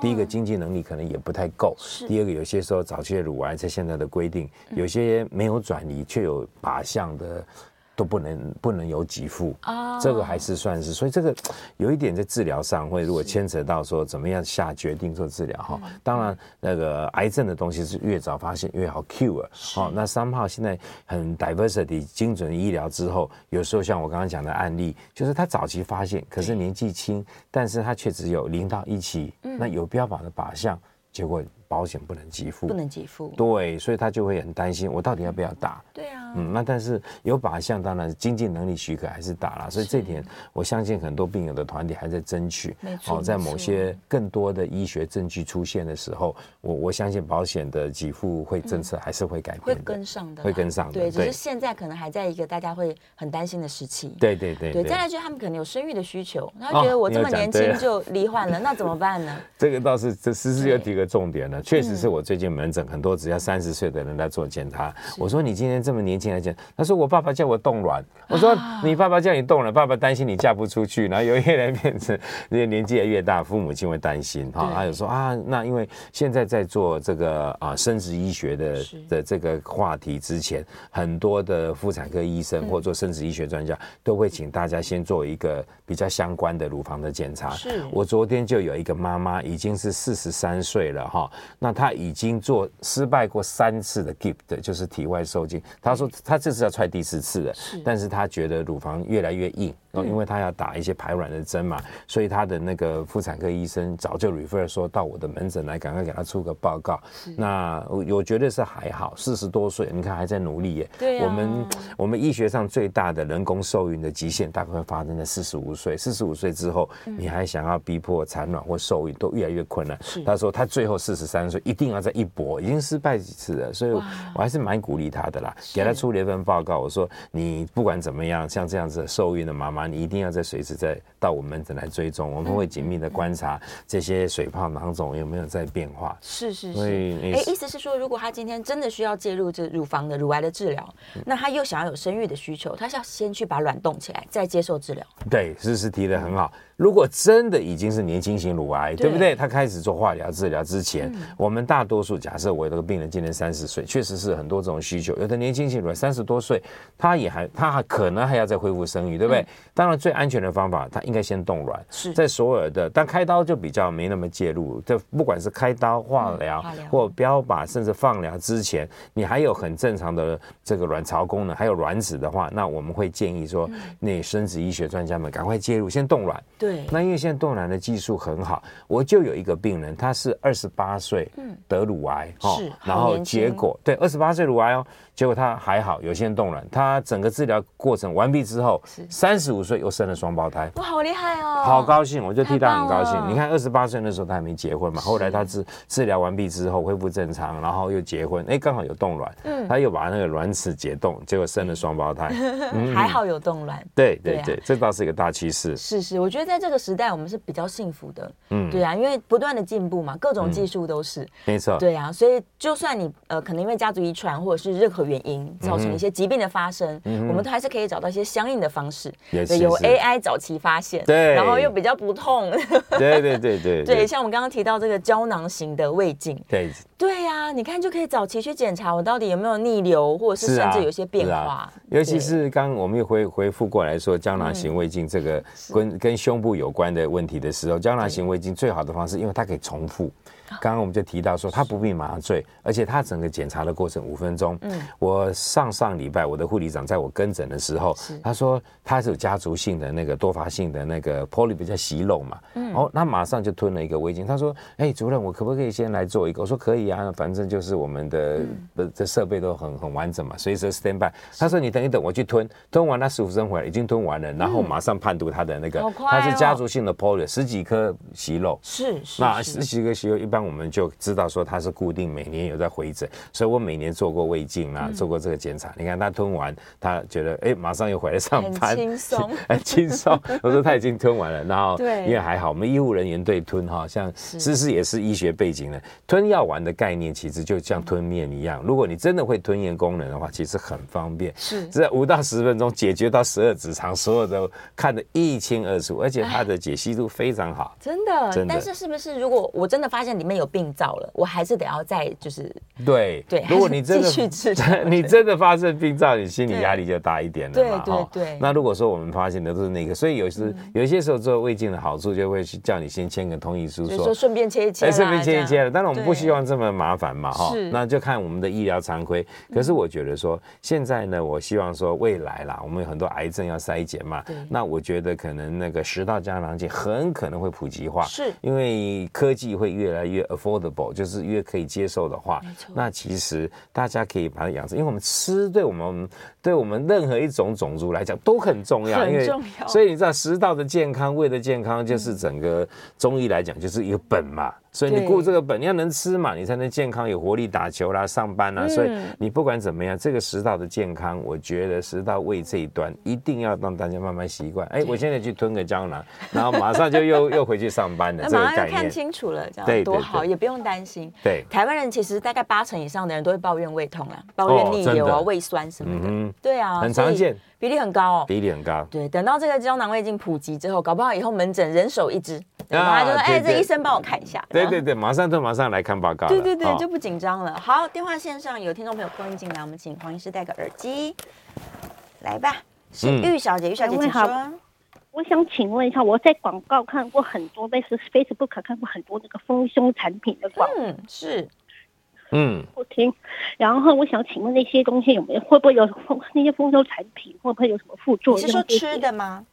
第一个经济能力可能也不太够，第二个有些时候早期的乳癌在现在的规定，有些没有转移却有靶向的。都不能不能有给付。啊，这个还是算是，所以这个 有一点在治疗上会，如果牵扯到说怎么样下决定做治疗哈，当然那个癌症的东西是越早发现越好 cure，好，那三号现在很 diversity 精准医疗之后，有时候像我刚刚讲的案例，就是他早期发现，可是年纪轻，但是他却只有零到一期，那有标靶的靶向，结果。保险不能给付，不能给付，对，所以他就会很担心，我到底要不要打？对啊，嗯，那但是有靶向，当然经济能力许可还是打了，所以这点我相信很多病友的团体还在争取。没错，在某些更多的医学证据出现的时候，我我相信保险的给付会政策还是会改变，会跟上的，会跟上的。对，只是现在可能还在一个大家会很担心的时期。对对对，对，再来就是他们可能有生育的需求，他觉得我这么年轻就罹患了，那怎么办呢？这个倒是，这诗诗有几个重点呢，确实是我最近。进门诊很多，只要三十岁的人来做检查。我说你今天这么年轻来讲，他说我爸爸叫我冻卵。我说你爸爸叫你冻卵，爸爸担心你嫁不出去，然后有一人变成那些年纪也越大，父母亲会担心哈。他就说啊，那因为现在在做这个啊生殖医学的的这个话题之前，很多的妇产科医生或做生殖医学专家都会请大家先做一个比较相关的乳房的检查。是我昨天就有一个妈妈已经是四十三岁了哈，那他已经。做失败过三次的 gift 就是体外受精，他说他这次要踹第四次了，但是他觉得乳房越来越硬。然后，因为他要打一些排卵的针嘛，所以他的那个妇产科医生早就 refer 说到我的门诊来，赶快给他出个报告。那我我觉得是还好，四十多岁，你看还在努力耶。对啊。我们我们医学上最大的人工受孕的极限大概会发生在四十五岁，四十五岁之后，你还想要逼迫产卵或受孕都越来越困难。他说他最后四十三岁一定要再一搏，已经失败几次了，所以我还是蛮鼓励他的啦，给他出了一份报告。我说你不管怎么样，像这样子受孕的妈妈。你一定要在随时再到我们门诊来追踪，我们会紧密的观察这些水泡囊肿有没有在变化。是是是，哎，意思是说，如果他今天真的需要介入这乳房的乳癌的治疗，那他又想要有生育的需求，他是要先去把卵冻起来，再接受治疗。对，是是提的很好。如果真的已经是年轻型乳癌，对对不对？他开始做化疗治疗之前，嗯我们大多数假设我这个病人今年三十岁，确实是很多这种需求。有的年轻型乳癌三十多岁，他也还他还可能还要再恢复生育，对不对？当然最安全的方法，他应该先冻卵。是在所有的，但开刀就比较没那么介入。这不管是开刀、化疗化疗或标靶，甚至放疗之前，你还有很正常的这个卵巢功能，还有卵子的话，那我们会建议说，那生殖医学专家们赶快介入，先冻卵。对，那因为现在冻卵的技术很好，我就有一个病人，他是二十八岁得乳癌，嗯是然后结果对二十八岁乳癌哦，结果他还好，有先冻卵，他整个治疗过程完毕之后，三十五岁又生了双胞胎。哇，好厉害哦，好高兴，我就替他很高兴。你看，二十八岁那时候他还没结婚嘛，后来他治治疗完毕之后恢复正常，然后又结婚，哎，刚好有冻卵，嗯他又把那个卵子解冻，结果生了双胞胎。嗯还好有冻卵。对对对，这倒是一个大趋势。是是，我觉得在这个时代我们是比较幸福的，嗯。对啊，因为不断的进步嘛，各种技术都是，没错。对啊，所以就算你呃可能因为家族遗传或者是任何原因造成一些疾病的发生，我们都还是可以找到一些相应的方式，对，有也是。是 AI 早期发现，对。然后又比较不痛，对对对对 对，像我们刚刚提到这个胶囊型的胃镜，对。对呀、你看就可以早期去检查我到底有没有逆流，或者是甚至有一些变化，尤其是刚刚我们又回回复过来说胶囊型胃镜这个跟跟胸部有关的问题的时候，胶囊型胃镜最好的方式，因为它可以重复。刚刚我们就提到说，它不必麻醉，而且它整个检查的过程五分钟。嗯，我上上礼拜我的护理长在我跟诊的时候，他说他是有家族性的那个多发性的那个 polyp 比较息肉嘛，嗯，哦，那马上就吞了一个胃镜。他说，哎，主任，我可不可以先来做一个？我说可以啊，反正就是我们的的这设备都很很完整嘛，随时 stand by。他说你等一等，我去吞，吞完他十五分钟回来已经吞完了，然后马上判读他的那个，他是家族性的 polyp 十几颗息肉，是是，那十几颗息肉一般。我们就知道说他是固定每年有在回诊，所以我每年做过胃镜啊，做过这个检查。你看他吞完，他觉得哎，马上又回来上班，很轻松，很轻松。我说他已经吞完了，然后对，因为还好，我们医护人员对吞哈，像思思也是医学背景的，吞药丸的概念其实就像吞面一样。如果你真的会吞咽功能的话，其实很方便，是在五到十分钟解决到十二指肠，所有的看得一清二楚，而且它的解析度非常好，真的。真的。但是是不是如果我真的发现里面有病灶了，我还是得要再就是对对，如果你真的 你真的发生病灶，你心理压力就大一点了嘛。对对对。那如果说我们发现的都是那个，所以有时有些时候做胃镜的好处，就会去叫你先签个同意书，说顺便切一切，哎，顺便切一切了。当然我们不希望这么麻烦嘛，哈。那就看我们的医疗常规。可是我觉得说，现在呢，我希望说未来啦，我们有很多癌症要筛检嘛。那我觉得可能那个食道胶囊镜很可能会普及化，是因为科技会越来越 affordable，就是越可以接受的话，那其实大家可以把它养成，因为我们吃对我们对我们任何一种种族来讲都很重要，很重要。所以你知道食道的健康、胃的健康，就是整个中医来讲就是一个本嘛。所以你顾这个本，你要能吃嘛，你才能健康有活力打球啦、上班啦。所以你不管怎么样，这个食道的健康，我觉得食道胃这一端一定要让大家慢慢习惯。哎，我现在去吞个胶囊，然后马上就 又又回去上班了。这个概念，马上就看清楚了，这样多好，也不用担心。对，台湾人其实大概八成以上的人都会抱怨胃痛啊，抱怨逆流啊、胃酸什么的。对啊，很常见。比例很高哦，比例很高。对，等到这个胶囊胃镜普及之后，搞不好以后门诊人手一支，然后他就说：“哎，这医生帮我看一下。”对对对，马上就马上来看报告。对对对，就不紧张了。好，电话线上有听众朋友拨音进来，我们请黄医师戴个耳机，来吧。是玉小姐，玉小姐，请说。我想请问一下，我在广告看过很多，类似 Facebook 看过很多那个丰胸产品的广告。嗯，是。嗯，我听，然后我想请问那些东西有没有，会不会有那些丰胸产品会不会有什么副作用？你是说吃的吗？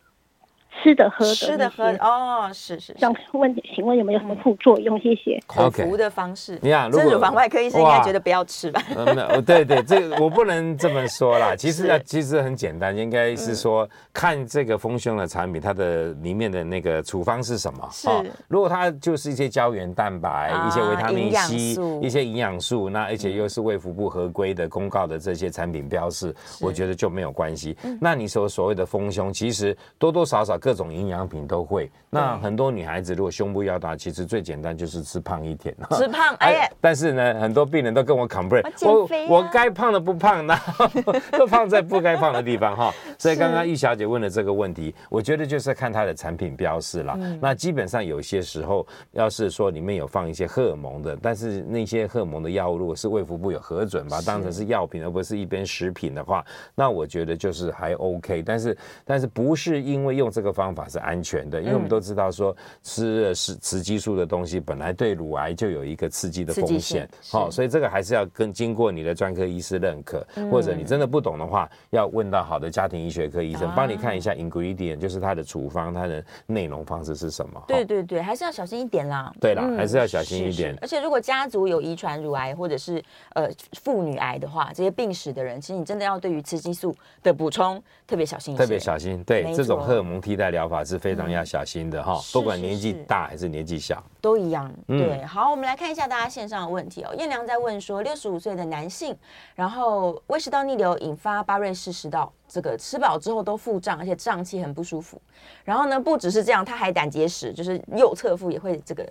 吃的喝的，吃的喝的哦，是是。想问，请问有没有什么副作用？谢谢。口服的方式，你看，这乳房外科医生应该觉得不要吃吧？呃，没有，对对，这个我不能这么说啦。其实啊，其实很简单，应该是说看这个丰胸的产品，它的里面的那个处方是什么？是。如果它就是一些胶原蛋白、一些维他命 C、一些营养素，那而且又是卫福部合规的公告的这些产品标示，我觉得就没有关系。那你说所谓的丰胸，其实多多少少。各种营养品都会。那很多女孩子如果胸部要大，其实最简单就是吃胖一点。吃胖，哎呀！但是呢，很多病人都跟我 complain，我我该胖的不胖，那 都胖在不该胖的地方哈。所以刚刚玉小姐问的这个问题，我觉得就是看它的产品标示了。那基本上有些时候，要是说里面有放一些荷尔蒙的，但是那些荷尔蒙的药物，如果是卫福部有核准，把它当成是药品而不是一边食品的话，那我觉得就是还 OK。但是但是不是因为用这个方法是安全的？因为我们都知道说吃是雌激素的东西，本来对乳癌就有一个刺激的风险。好，所以这个还是要跟经过你的专科医师认可，或者你真的不懂的话，要问到好的家庭医学科医生帮你看一下 ingredient，就是它的处方，它的内容方式是什么。对对对，还是要小心一点啦。对啦，还是要小心一点。而且如果家族有遗传乳癌或者是呃妇女癌的话，这些病史的人，其实你真的要对于雌激素的补充特别小心。特别小心，对这种荷尔蒙替代疗法是非常要小心的哈，不管年纪大还是年纪小，都一样。对，好，我们来看一下大家线上的问题哦。燕良在问说，六十五岁的男性，然后胃食道逆流引发巴瑞氏食道，这个吃饱之后都腹胀，而且胀气很不舒服。然后呢，不只是这样，他还胆结石，就是右侧腹也会这个。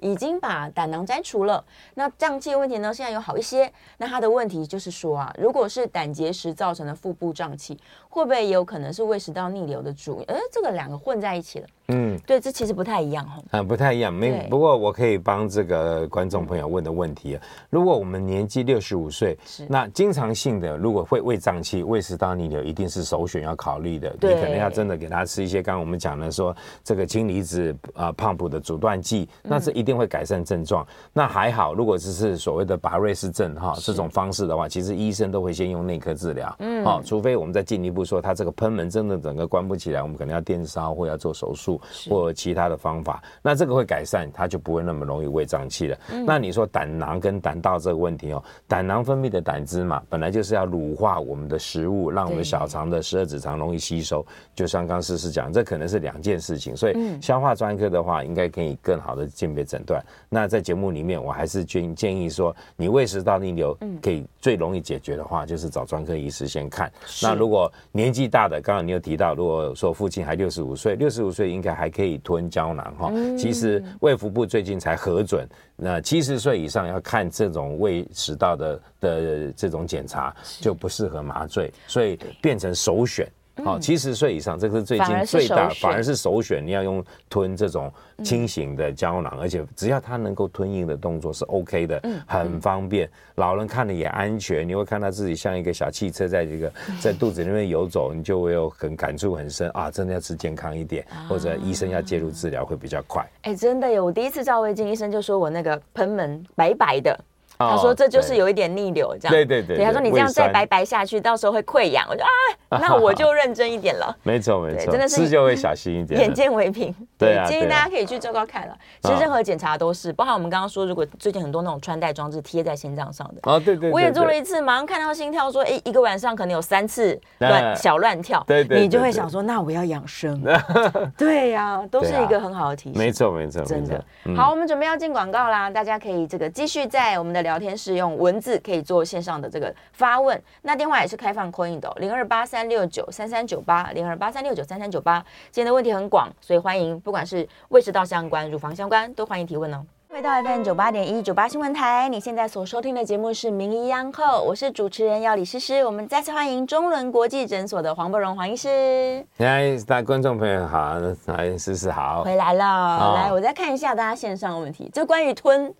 已经把胆囊摘除了，那胀气的问题呢？现在有好一些。那他的问题就是说啊，如果是胆结石造成的腹部胀气，会不会也有可能是胃食道逆流的主因？呃，这个两个混在一起了。嗯，对，这其实不太一样哈。嗯，不太一样。没，不过我可以帮这个观众朋友问的问题啊，如果我们年纪六十五岁，那经常性的如果会胃胀气、胃食道逆流，一定是首选要考虑的。对，你可能要真的给他吃一些刚刚我们讲的说这个氢离子啊、pump 的阻断剂，那是一定会改善症状。那还好，如果只是所谓的拔瑞氏症哈这种方式的话，其实医生都会先用内科治疗。嗯，好，除非我们再进一步说他这个喷门真的整个关不起来，我们可能要电烧或要做手术。或其他的方法，那这个会改善，它就不会那么容易胃胀气了。嗯、那你说胆囊跟胆道这个问题哦，胆囊分泌的胆汁嘛，本来就是要乳化我们的食物，让我们小肠的十二指肠容易吸收。就像刚诗诗讲，这可能是两件事情，所以消化专科的话，应该可以更好的鉴别诊断。那在节目里面，我还是建建议说，你胃食道逆流可以最容易解决的话，就是找专科医师先看。那如果年纪大的，刚刚你有提到，如果说父亲还六十五岁，六十五岁应该还可以。吞胶囊哈，其实卫福部最近才核准，那七十岁以上要看这种胃食道的的这种检查就不适合麻醉，所以变成首选。好，七十岁以上，这个是最近最大，反而是首选。你要用吞这种轻型的胶囊，而且只要它能够吞咽的动作是 OK 的，很方便。老人看了也安全，你会看到自己像一个小汽车在这个在肚子里面游走，你就会有很感触很深啊！真的要吃健康一点，或者医生要介入治疗会比较快。哎，真的有，我第一次照胃镜，医生就说我那个喷门白白的。他说这就是有一点逆流，这样。对对对。他说你这样再白白下去，到时候会溃疡。我就啊，那我就认真一点了。没 错没错，真的是吃就会小心一点，眼见为凭。对，建议大家可以去做做看了。其实任何检查都是，包含我们刚刚说，如果最近很多那种穿戴装置贴在心脏上的。啊对对。我也做了一次，马上看到心跳说，哎，一个晚上可能有三次乱小乱跳。对对。你就会想说，那我要养生。对呀，都是一个很好的提醒。没错没错，真的。好，我们准备要进广告啦，大家可以这个继续在我们的。聊天室用文字可以做线上的这个发问，那电话也是开放 call in 的，零二八三六九三三九八，零二八三六九三三九八。今天的问题很广，所以欢迎不管是胃食道相关、乳房相关，都欢迎提问哦。回到 FM 九八点一九八新闻台，你现在所收听的节目是名医央后，我是主持人要李诗诗。我们再次欢迎中伦国际诊所的黄伯荣黄医师。嗨，大家观众朋友好，来诗诗好，回来了。哦、来，我再看一下大家线上的问题，就关于吞。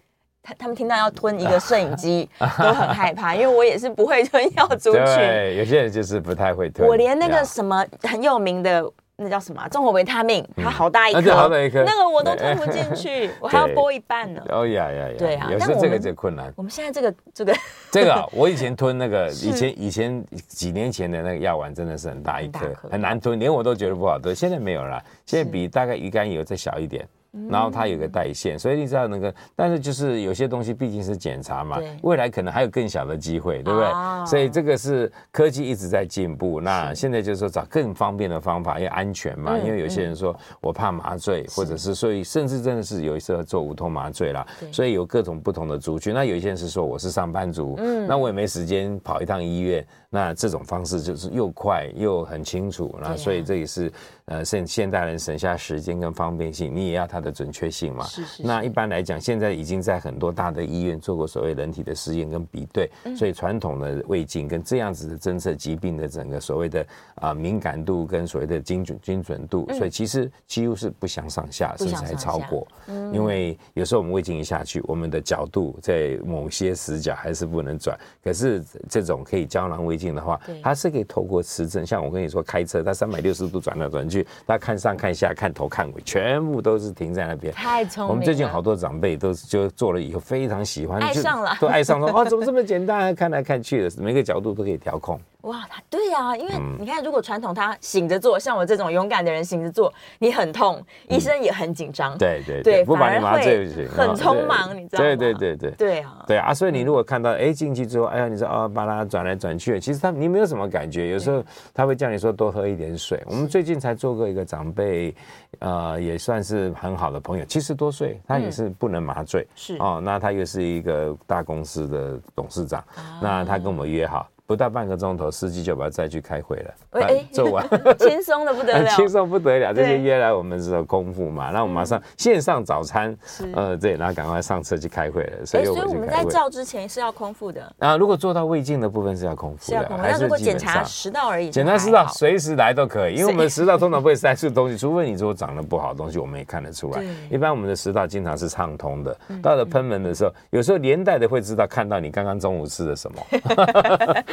他们听到要吞一个摄影机 都很害怕，因为我也是不会吞药族群。对，有些人就是不太会吞。我连那个什么很有名的那叫什么综合维他命，它好大一颗，那个我都吞不进去，我还要剥一半呢。哦呀呀呀！对啊，有时候这个就困难。我们现在这个这个 这个，我以前吞那个 以前以前几年前的那个药丸真的是很大一颗，很难吞，连我都觉得不好吞。现在没有了，现在比大概鱼肝油再小一点。然后它有个代线，所以你知道那个，但是就是有些东西毕竟是检查嘛，未来可能还有更小的机会，对不对？所以这个是科技一直在进步。那现在就是说找更方便的方法，因为安全嘛。因为有些人说我怕麻醉，或者是所以甚至真的是有一次做无痛麻醉啦。所以有各种不同的族群。那有一些人是说我是上班族，那我也没时间跑一趟医院那这种方式就是又快又很清楚，那所以这也是呃现现代人省下时间跟方便性，你也要它的准确性嘛。是是是。那一般来讲，现在已经在很多大的医院做过所谓人体的实验跟比对，所以传统的胃镜跟这样子的侦测疾病的整个所谓的啊敏感度跟所谓的精准精准度，所以其实几乎是不相上下，甚至还超过。因为有时候我们胃镜一下去，我们的角度在某些死角还是不能转，可是这种可以胶囊胃镜的话，它是可以透过磁振，像我跟你说开车，它三百六十度转来转去，它看上看下看头看尾，全部都是停在那边。太聪明。我们最近好多长辈都就做了以后非常喜欢，爱上了，都爱上了。哦，怎么这么简单？看来看去的，每个角度都可以调控。哇，对呀，因为你看，如果传统他醒着做，像我这种勇敢的人醒着做，你很痛，医生也很紧张。对对对，不把你麻醉很匆忙，你知道吗？对对对对对啊，对啊，所以你如果看到哎进去之后，哎呀，你说哦，把它转来转去，其实他你没有什么感觉，有时候他会叫你说多喝一点水。我们最近才做过一个长辈，呃，也算是很好的朋友，七十多岁，他也是不能麻醉，是哦，那他又是一个大公司的董事长，那他跟我们约好。不到半个钟头，司机就把他载去开会了。哎，做完 轻松的不得了，轻松不得了。这些约来我们是空腹嘛，那我们马上线上早餐，呃，对，然后赶快上车去开会了。所以，所以我们在照之前是要空腹的。啊，如果做到胃镜的部分是要空腹的，那如果检查食道而已，检查食道随时来都可以，因为我们食道通常不会塞出东西，除非你说长得不好的东西，我们也看得出来。一般我们的食道经常是畅通的，到了喷门的时候，有时候连带的会知道看到你刚刚中午吃的什么。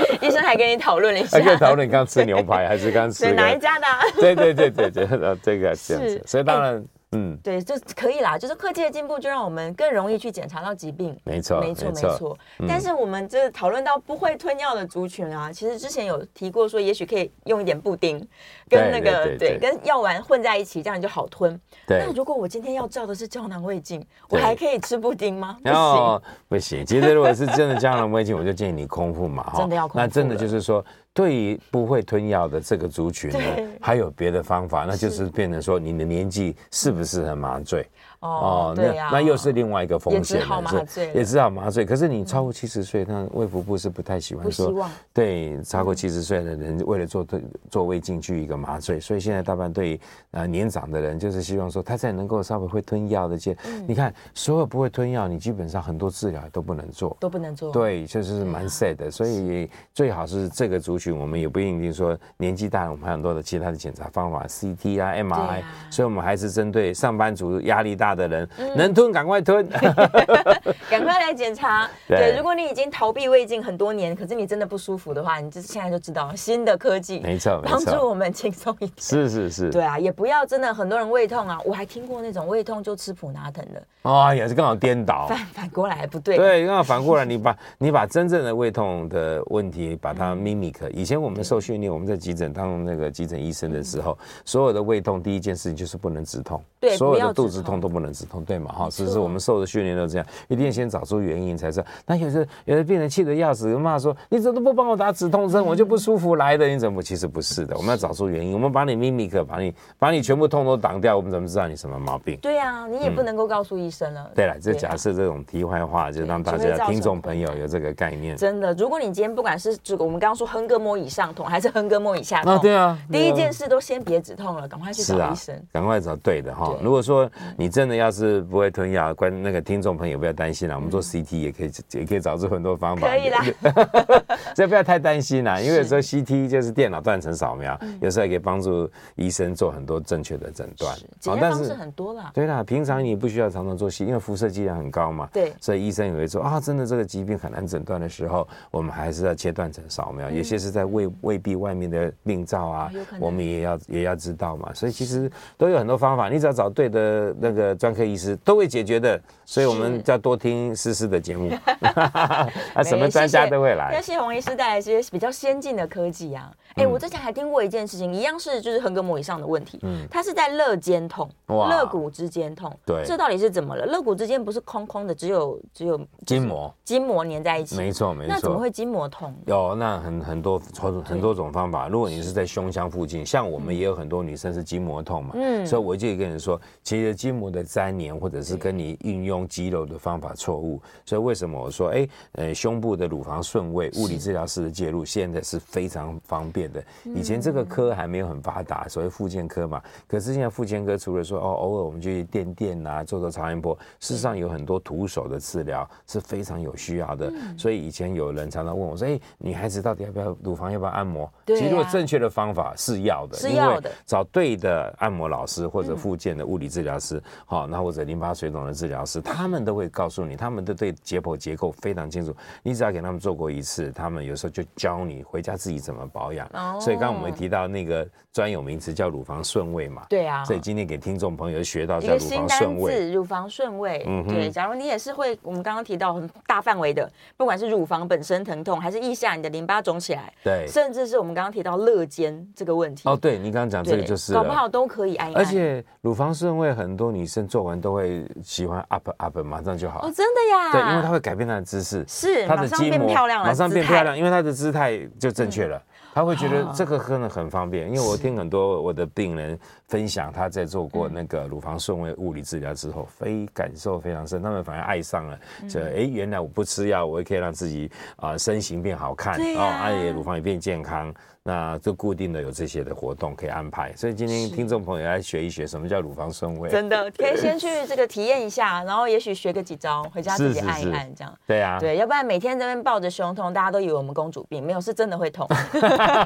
医生还跟你讨论了一下，还跟你讨论你刚吃牛排还是刚吃 哪一家的？对对对对对，这个这样子，所以当然。嗯，对，就可以啦。就是科技的进步，就让我们更容易去检查到疾病。没错，没错，没错。但是我们这讨论到不会吞药的族群啊，其实之前有提过说，也许可以用一点布丁，跟那个对，跟药丸混在一起，这样就好吞。那如果我今天要照的是胶囊胃镜，我还可以吃布丁吗？不行，不行。其实如果是真的胶囊胃镜，我就建议你空腹嘛，哈。真的要空腹。那真的就是说。对于不会吞药的这个族群呢，还有别的方法，那就是变成说你的年纪适不适合麻醉。哦，那那又是另外一个风险，也只好麻醉，也只好麻醉。可是你超过七十岁，那卫福部是不太喜欢说，对超过七十岁的人为了做做胃镜去一个麻醉，所以现在大半对呃年长的人就是希望说他才能够稍微会吞药的，这你看所有不会吞药，你基本上很多治疗都不能做，都不能做，对，就是蛮 sad 的。所以最好是这个族群，我们也不一定说年纪大，我们还有很多的其他的检查方法，CT 啊、MRI，所以我们还是针对上班族压力大的人能。吞，赶快吞，赶快来检查。对，如果你已经逃避胃镜很多年，可是你真的不舒服的话，你就现在就知道新的科技，没错，帮助我们轻松一点。是是是，对啊，也不要真的很多人胃痛啊，我还听过那种胃痛就吃普拿疼的，哦，也是刚好颠倒，反反过来不对，对，刚好反过来，你把 你把真正的胃痛的问题把它 mimic。以前我们受训练，我们在急诊当那个急诊医生的时候，所有的胃痛第一件事情就是不能止痛，对，所有的肚子痛都不能止痛，对嘛？哈。只是我们受的训练都这样，一定先找出原因才知道。那有的有的病人气得要死，骂说：“你怎么都不帮我打止痛针？我就不舒服来的。”你怎么？其实不是的，我们要找出原因。我们把你秘密可把你把你全部痛都挡掉，我们怎么知道你什么毛病？对啊，你也不能够告诉医生了。对了，这假设这种题外话，就让大家听众朋友有这个概念。真的，如果你今天不管是这个我们刚刚说横膈膜以上痛，还是横膈膜以下痛，对啊，第一件事都先别止痛了，赶快去找医生，赶快找对的哈。如果说你真的要是不会吞药，关那个。听众朋友不要担心啦，我们做 CT 也可以，也可以找出很多方法。可以啦，这不要太担心啦，因为有时候 CT 就是电脑断层扫描，有时候也可以帮助医生做很多正确的诊断。检验方式很多啦。对啦，平常你不需要常常做 CT，因为辐射剂量很高嘛。对。所以医生也会说啊，真的这个疾病很难诊断的时候，我们还是要切断层扫描。有些是在胃胃壁外面的病灶啊，我们也要也要知道嘛。所以其实都有很多方法，你只要找对的那个专科医师，都会解决的。所以我们要多听思思的节目，啊，什么专家都会来。那谢洪医师带来一些比较先进的科技啊。哎，我之前还听过一件事情，一样是就是横膈膜以上的问题，嗯，它是在肋间痛，肋骨之间痛，对，这到底是怎么了？肋骨之间不是空空的，只有只有筋膜，筋膜粘在一起，没错没错。那怎么会筋膜痛？有那很很多很多种方法。如果你是在胸腔附近，像我们也有很多女生是筋膜痛嘛，嗯，所以我就跟你说，其实筋膜的粘连，或者是跟你运用肌肉的方法错误。所以为什么我说，哎，呃，胸部的乳房顺位，物理治疗师的介入现在是非常方便的。以前这个科还没有很发达，所谓复健科嘛。可是现在复健科除了说哦，偶尔我们去垫垫啊，做做超音波，事实上有很多徒手的治疗是非常有需要的。所以以前有人常常问我说，哎，女孩子到底要不要乳房要不要按摩？其实如果正确的方法是要的，因为找对的按摩老师或者复健的物理治疗师，好，那或者淋巴水肿的治疗师，他们都会告诉你，他们都对解剖结构非常清楚。你只要给他们做过一次，他们有时候就教你回家自己怎么保养。哦所以刚刚我们提到那个专有名词叫乳房顺位嘛，对啊。所以今天给听众朋友学到叫乳房顺位，乳房顺位。嗯，对。假如你也是会，我们刚刚提到很大范围的，不管是乳房本身疼痛，还是腋下你的淋巴肿起来，对，甚至是我们刚刚提到肋间这个问题。哦，对你刚刚讲这个就是，搞不好都可以按一按。而且乳房顺位很多女生做完都会喜欢 up up，马上就好。哦，真的呀？对，因为它会改变他的姿势，是他的肌膜马上变漂亮，因为他的姿态就正确了。他会觉得这个真的很方便，因为我听很多我的病人分享，他在做过那个乳房顺位物理治疗之后，非感受非常深，他们反而爱上了。这哎，原来我不吃药，我也可以让自己啊身形变好看，哦，而且乳房也变健康。那就固定的有这些的活动可以安排，所以今天听众朋友来学一学什么叫乳房顺位，真的可以先去这个体验一下，然后也许学个几招，回家自己按一按这样。对啊，对，要不然每天在那边抱着胸痛，大家都以为我们公主病，没有，是真的会痛。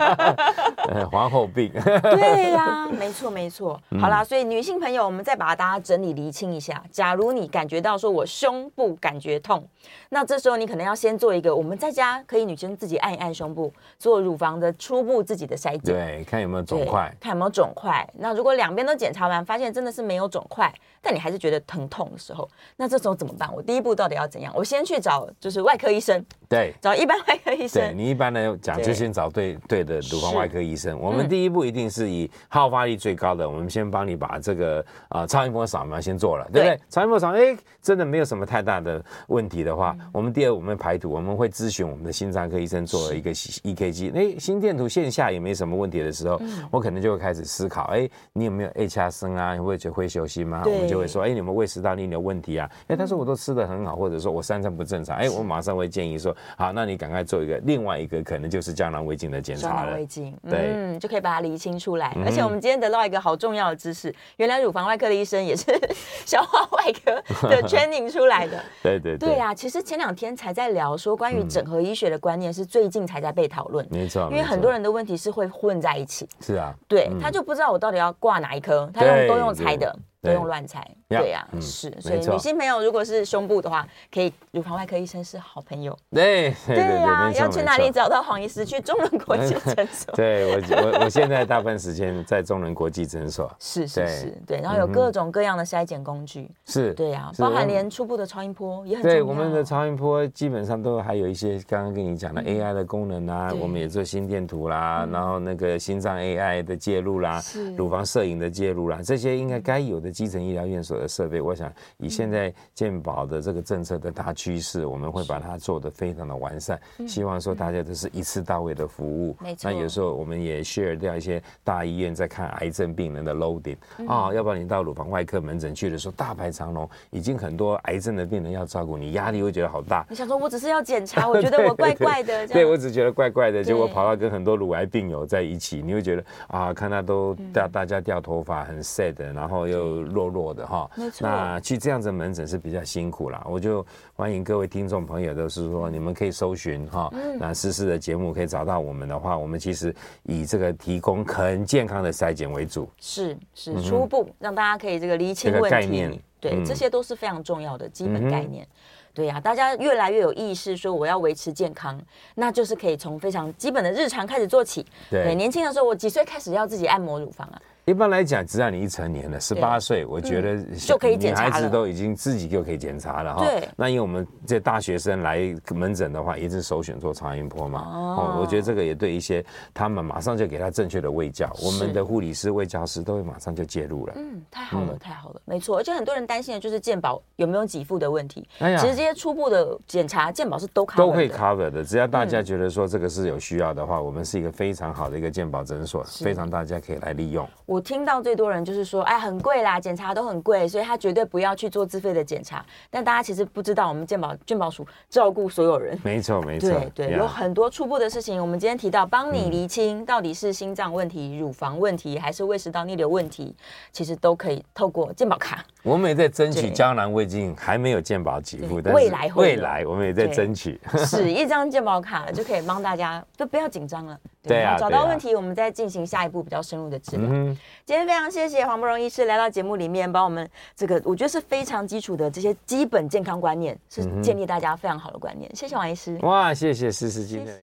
皇后病。对呀，没错没错。好啦，所以女性朋友，我们再把大家整理厘清一下。假如你感觉到说我胸部感觉痛，那这时候你可能要先做一个，我们在家可以女生自己按一按胸部，做乳房的初步自己的筛检，对，看有没有肿块，看有没有肿块。那如果两边都检查完，发现真的是没有肿块，但你还是觉得疼痛的时候，那这时候怎么办？我第一步到底要怎样？我先去找就是外科医生，对，找一般外科医生。对，你一般来讲就先找对对的乳房外科医生。我们第一步一定是以好发力最高的，我们先帮你把这个啊超音波扫描先做了，对不对？超音波扫，哎，真的没有什么太大的问题的话，我们第二我们排毒，我们会咨询我们的心脏科医生做了一个 EKG，哎，心电图线下也没什么问题的时候，我可能就会开始思考，哎，你有没有 H R 升啊？会会休息吗？我们就会说，哎，你们胃食道逆流问题啊？哎，他说我都吃的很好，或者说我三餐不正常，哎，我马上会建议说，好，那你赶快做一个另外一个可能就是胶囊胃镜的检查了。胃镜，对，嗯，就可以把它厘清出来。而且我们今天得到一个好重要的知识，原来乳房外科的医生也是 消化外科的 training 出来的。对对对啊，其实前两天才在聊说，关于整合医学的观念是最近才在被讨论。没错，因为很多人的问题是会混在一起。是啊，对，他就不知道我到底要挂哪一科，他用都用猜的。不用乱猜，对呀，是，所以女性朋友如果是胸部的话，可以乳房外科医生是好朋友。对，对呀，要去哪里找到黄医师？去中仁国际 诊所。对我，我我现在大部分时间在中仁国际诊所。是是是，对，然后有各种各样的筛检工具。是，对呀，包含连初步的超音波也很重要。对，我们的超音波基本上都还有一些刚刚跟你讲的 AI 的功能啊，我们也做心电图啦，然后那个心脏 AI 的介入啦，乳房摄影的介入啦，这些应该该有的基层医疗院所。的设备，我想以现在健保的这个政策的大趋势，我们会把它做得非常的完善。希望说大家都是一次到位的服务。没错。那有时候我们也 share 掉一些大医院在看癌症病人的 loading 啊，要不然你到乳房外科门诊去的时候，大排长龙，已经很多癌症的病人要照顾你，压力会觉得好大。你想说，我只是要检查，我觉得我怪怪的。对，我只觉得怪怪的，结果跑到跟很多乳癌病友在一起，你会觉得啊，看他都大大家掉头发，很 sad，然后又弱弱的哈。没错，那去这样子门诊是比较辛苦啦，我就欢迎各位听众朋友，都是说你们可以搜寻哈，那思思的节目可以找到我们的话，我们其实以这个提供很健康的筛检为主，是是初步让大家可以这个厘清问题，概念。对，这些都是非常重要的基本概念，对呀，大家越来越有意识说我要维持健康，那就是可以从非常基本的日常开始做起，对，年轻的时候我几岁开始要自己按摩乳房啊？一般来讲，只要你一成年了，十八岁，我觉得就可以检查。女孩子都已经自己就可以检查了哈。对。那因为我们这大学生来门诊的话，也是首选做超音波嘛。哦。我觉得这个也对一些他们马上就给他正确的喂教，我们的护理师、喂教师都会马上就介入了。嗯，太好了，太好了，没错。而且很多人担心的就是健保有没有给付的问题。哎呀。直接初步的检查，健保是都 cover 都可以 cover 的。只要大家觉得说这个是有需要的话，我们是一个非常好的一个健保诊所，非常大家可以来利用。我。我听到最多人就是说，哎，很贵啦，检查都很贵，所以他绝对不要去做自费的检查。但大家其实不知道，我们健保健保署照顾所有人，没错没错，对对，有很多初步的事情。我们今天提到，帮你厘清到底是心脏问题、乳房问题，还是胃食道逆流问题，其实都可以透过健保卡。我们也在争取胶囊胃镜，还没有健保给付，但未来未来我们也在争取，是一张健保卡就可以帮大家，都不要紧张了。对啊，找到问题，我们再进行下一步比较深入的治疗。嗯，今天非常谢谢黄柏荣医师来到节目里面，帮我们这个我觉得是非常基础的这些基本健康观念，是建立大家非常好的观念。谢谢王医师。哇，谢谢思思今天。